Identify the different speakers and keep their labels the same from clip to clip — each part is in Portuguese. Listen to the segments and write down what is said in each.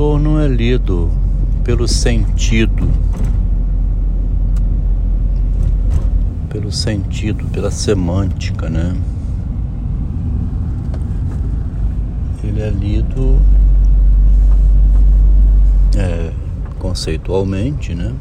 Speaker 1: autor não é lido pelo sentido, pelo sentido, pela semântica, né? Ele é lido é, conceitualmente, né?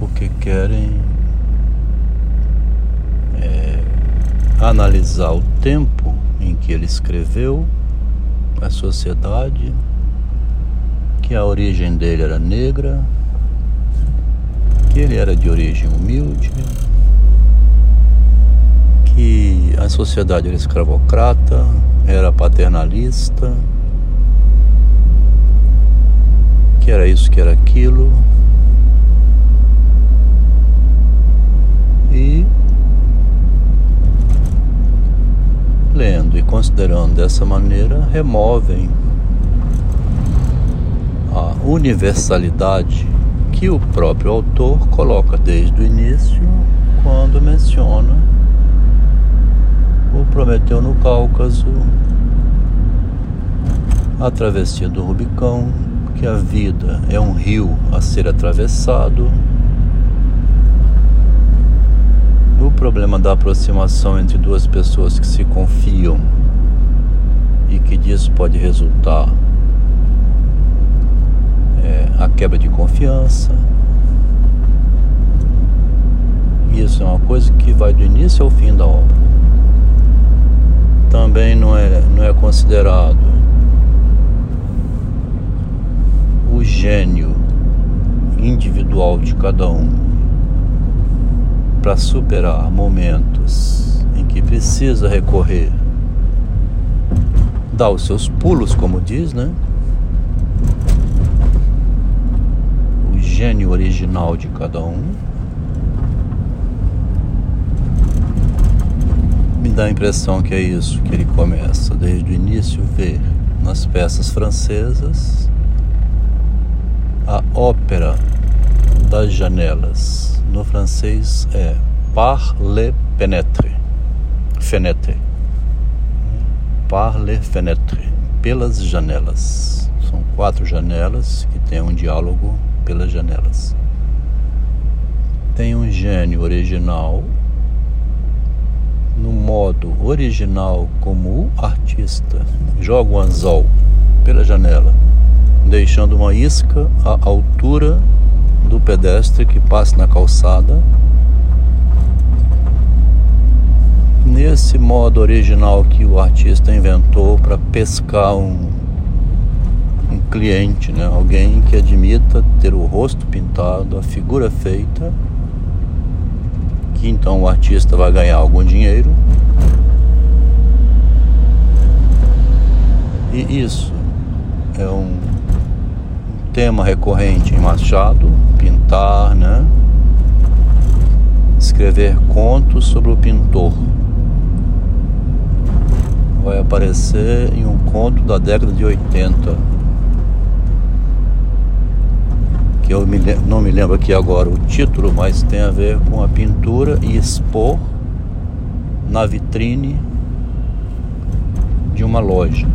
Speaker 1: Porque querem é, analisar o tempo em que ele escreveu, a sociedade, que a origem dele era negra, que ele era de origem humilde, que a sociedade era escravocrata, era paternalista, que era isso, que era aquilo. E lendo e considerando dessa maneira, removem a universalidade que o próprio autor coloca desde o início, quando menciona o Prometeu no Cáucaso, a travessia do Rubicão, que a vida é um rio a ser atravessado, o problema da aproximação entre duas pessoas que se confiam e que disso pode resultar é, a quebra de confiança. Isso é uma coisa que vai do início ao fim da obra. Também não é, não é considerado o gênio individual de cada um para superar momentos em que precisa recorrer, dar os seus pulos, como diz, né? O gênio original de cada um. Me dá a impressão que é isso que ele começa desde o início ver nas peças francesas a ópera das janelas no francês é par le pénètre, fenêtre. Par le fenêtre, pelas janelas. São quatro janelas que tem um diálogo pelas janelas. Tem um gênio original no modo original como o artista joga o anzol pela janela, deixando uma isca à altura do pedestre que passa na calçada. Nesse modo original que o artista inventou para pescar um, um cliente, né? alguém que admita ter o rosto pintado, a figura feita, que então o artista vai ganhar algum dinheiro. E isso é um tema recorrente em Machado, pintar, né? Escrever contos sobre o pintor. Vai aparecer em um conto da década de 80. Que eu me, não me lembro aqui agora o título, mas tem a ver com a pintura e expor na vitrine de uma loja.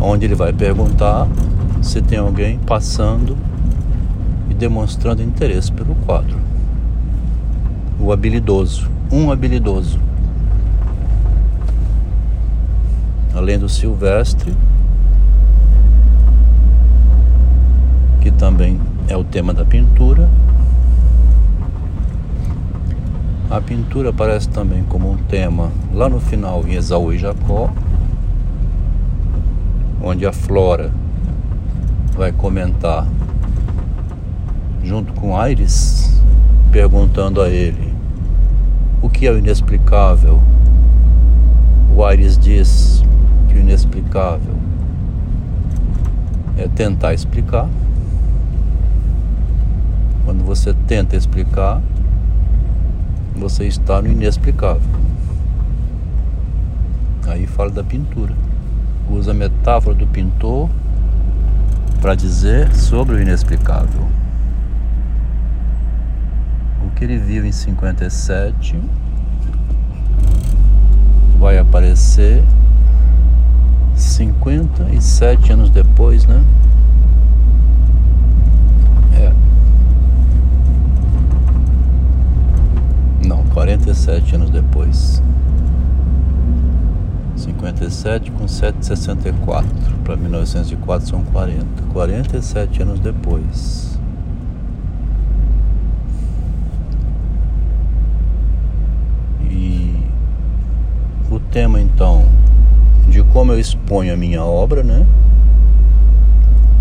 Speaker 1: Onde ele vai perguntar se tem alguém passando e demonstrando interesse pelo quadro. O habilidoso, um habilidoso. Além do Silvestre, que também é o tema da pintura. A pintura aparece também como um tema lá no final em Esaú e Jacó, onde a flora vai comentar junto com Aires, perguntando a ele o que é o inexplicável. O Aires diz inexplicável é tentar explicar. Quando você tenta explicar, você está no inexplicável. Aí fala da pintura. Usa a metáfora do pintor para dizer sobre o inexplicável. O que ele viu em 57 vai aparecer 50 57 anos depois, né? É. Não, 47 anos depois. 57 com 764 para 1904 são 40. 47 anos depois. E o tema então de como eu exponho a minha obra, né?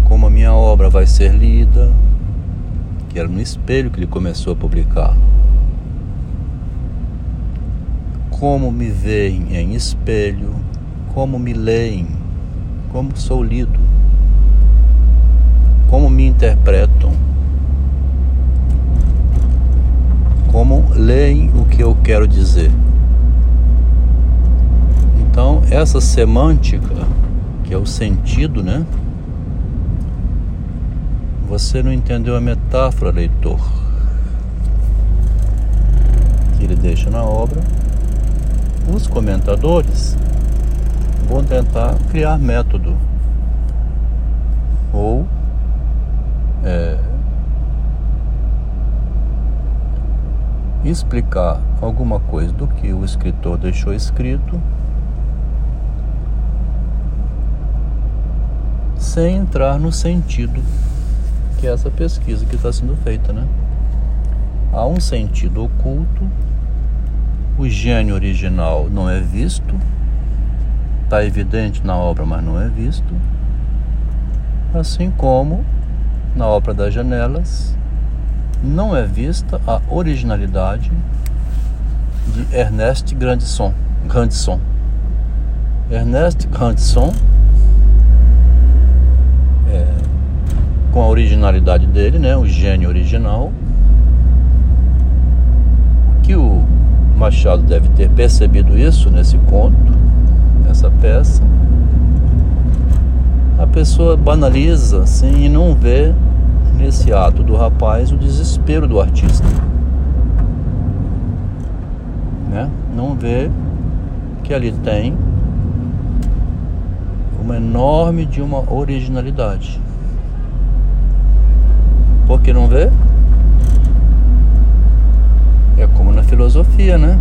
Speaker 1: Como a minha obra vai ser lida, que era no espelho que ele começou a publicar. Como me veem em espelho, como me leem, como sou lido, como me interpretam, como leem o que eu quero dizer. Então, essa semântica, que é o sentido, né? Você não entendeu a metáfora, leitor, que ele deixa na obra. Os comentadores vão tentar criar método ou é, explicar alguma coisa do que o escritor deixou escrito sem entrar no sentido que é essa pesquisa que está sendo feita, né? Há um sentido oculto, o gênio original não é visto, está evidente na obra, mas não é visto, assim como na obra das janelas não é vista a originalidade de Ernest Grandisson. Grandisson. Ernest Grandisson com a originalidade dele, né, o gênio original, que o Machado deve ter percebido isso nesse conto, nessa peça. A pessoa banaliza assim e não vê nesse ato do rapaz o desespero do artista. Né? Não vê que ali tem uma enorme de uma originalidade. Por que não vê? É como na filosofia, né?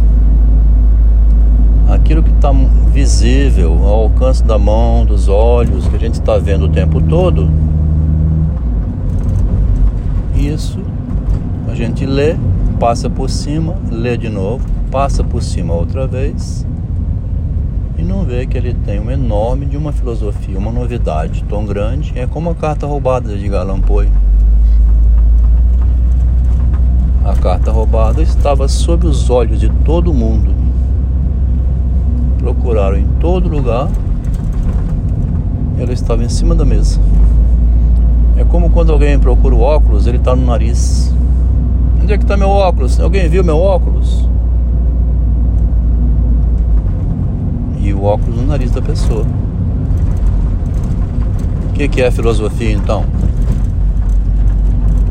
Speaker 1: Aquilo que está visível, ao alcance da mão, dos olhos, que a gente está vendo o tempo todo, isso a gente lê, passa por cima, lê de novo, passa por cima outra vez e não vê que ele tem um enorme de uma filosofia, uma novidade tão grande. É como a carta roubada de Allan Poe. A carta roubada estava sob os olhos de todo mundo. Procuraram em todo lugar. Ela estava em cima da mesa. É como quando alguém procura o óculos, ele está no nariz. Onde é que está meu óculos? Alguém viu meu óculos? E o óculos no nariz da pessoa. O que, que é filosofia então?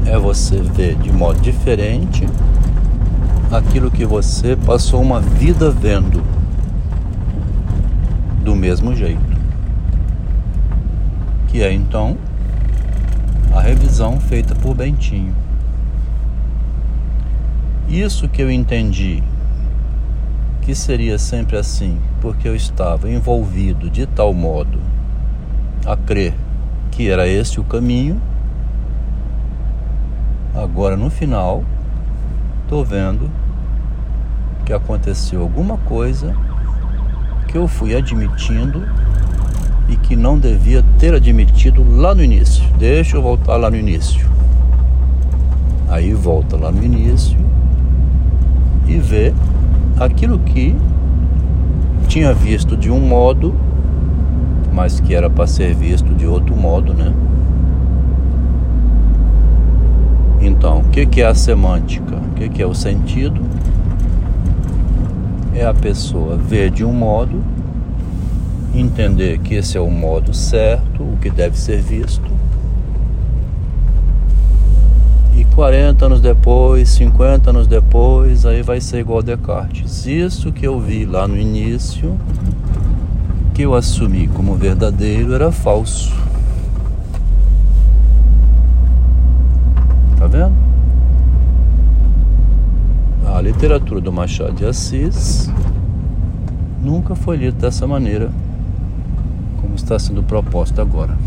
Speaker 1: É você ver de modo diferente aquilo que você passou uma vida vendo do mesmo jeito. Que é então a revisão feita por Bentinho. Isso que eu entendi que seria sempre assim, porque eu estava envolvido de tal modo a crer que era esse o caminho Agora no final, tô vendo que aconteceu alguma coisa que eu fui admitindo e que não devia ter admitido lá no início. Deixa eu voltar lá no início. Aí volta lá no início e vê aquilo que tinha visto de um modo, mas que era para ser visto de outro modo, né? Então, o que é a semântica? O que é o sentido? É a pessoa ver de um modo, entender que esse é o modo certo, o que deve ser visto. E 40 anos depois, 50 anos depois, aí vai ser igual Descartes. Isso que eu vi lá no início que eu assumi como verdadeiro era falso. Tá vendo? A literatura do Machado de Assis nunca foi lida dessa maneira como está sendo proposta agora.